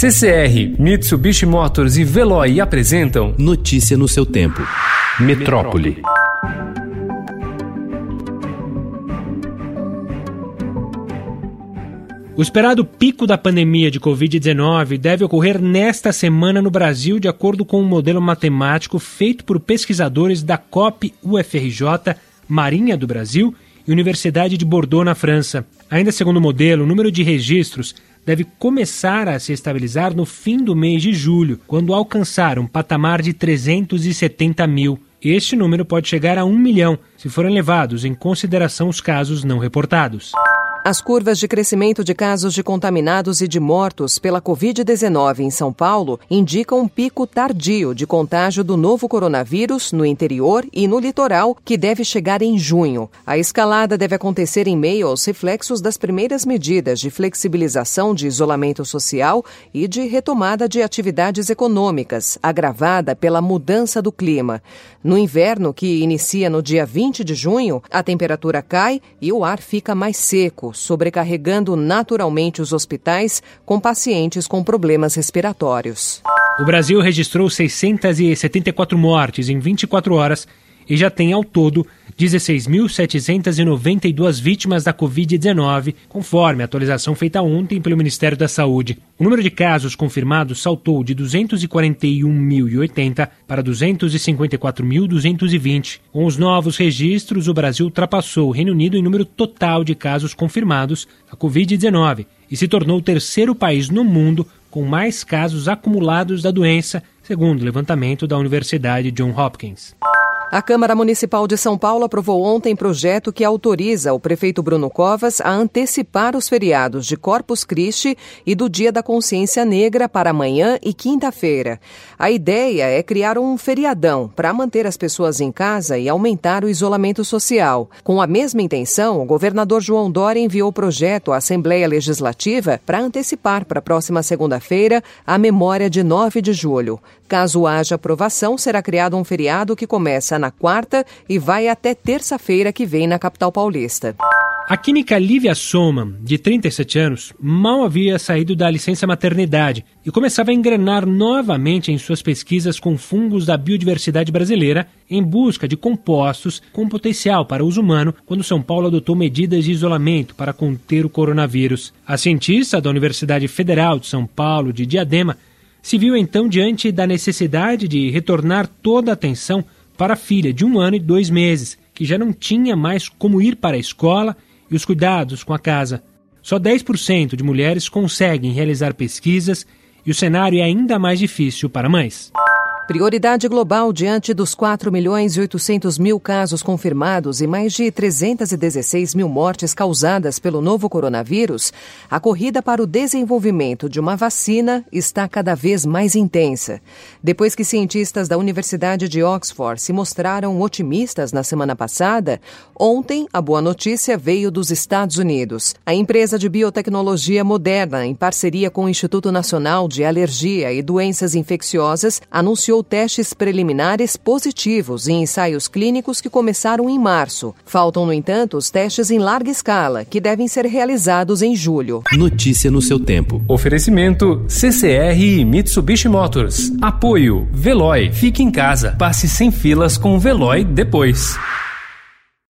CCR, Mitsubishi Motors e Veloy apresentam Notícia no seu tempo. Metrópole. O esperado pico da pandemia de Covid-19 deve ocorrer nesta semana no Brasil, de acordo com um modelo matemático feito por pesquisadores da COP UFRJ, Marinha do Brasil e Universidade de Bordeaux, na França. Ainda segundo o modelo, o número de registros deve começar a se estabilizar no fim do mês de julho, quando alcançar um patamar de 370 mil. Este número pode chegar a 1 milhão, se forem levados em consideração os casos não reportados. As curvas de crescimento de casos de contaminados e de mortos pela Covid-19 em São Paulo indicam um pico tardio de contágio do novo coronavírus no interior e no litoral, que deve chegar em junho. A escalada deve acontecer em meio aos reflexos das primeiras medidas de flexibilização de isolamento social e de retomada de atividades econômicas, agravada pela mudança do clima. No inverno, que inicia no dia 20 de junho, a temperatura cai e o ar fica mais seco sobrecarregando naturalmente os hospitais com pacientes com problemas respiratórios. O Brasil registrou 674 mortes em 24 horas e já tem ao todo 16.792 vítimas da Covid-19, conforme a atualização feita ontem pelo Ministério da Saúde. O número de casos confirmados saltou de 241.080 para 254.220. Com os novos registros, o Brasil ultrapassou o Reino Unido em número total de casos confirmados da Covid-19 e se tornou o terceiro país no mundo com mais casos acumulados da doença, segundo o levantamento da Universidade Johns Hopkins. A Câmara Municipal de São Paulo aprovou ontem projeto que autoriza o prefeito Bruno Covas a antecipar os feriados de Corpus Christi e do Dia da Consciência Negra para amanhã e quinta-feira. A ideia é criar um feriadão para manter as pessoas em casa e aumentar o isolamento social. Com a mesma intenção, o governador João Dória enviou o projeto à Assembleia Legislativa para antecipar para a próxima segunda-feira a memória de 9 de julho. Caso haja aprovação, será criado um feriado que começa na quarta e vai até terça-feira que vem na capital paulista. A química Lívia Soma, de 37 anos, mal havia saído da licença maternidade e começava a engrenar novamente em suas pesquisas com fungos da biodiversidade brasileira em busca de compostos com potencial para uso humano quando São Paulo adotou medidas de isolamento para conter o coronavírus. A cientista da Universidade Federal de São Paulo, de Diadema, se viu então diante da necessidade de retornar toda a atenção para a filha de um ano e dois meses, que já não tinha mais como ir para a escola e os cuidados com a casa. Só 10% de mulheres conseguem realizar pesquisas e o cenário é ainda mais difícil para mães. Prioridade global diante dos 4 milhões e 800 mil casos confirmados e mais de 316 mil mortes causadas pelo novo coronavírus, a corrida para o desenvolvimento de uma vacina está cada vez mais intensa. Depois que cientistas da Universidade de Oxford se mostraram otimistas na semana passada, ontem a boa notícia veio dos Estados Unidos. A empresa de biotecnologia Moderna, em parceria com o Instituto Nacional de Alergia e Doenças Infecciosas, anunciou realizou testes preliminares positivos em ensaios clínicos que começaram em março. Faltam, no entanto, os testes em larga escala, que devem ser realizados em julho. Notícia no seu tempo. Oferecimento CCR e Mitsubishi Motors. Apoio Veloy. Fique em casa. Passe sem filas com o Veloy depois.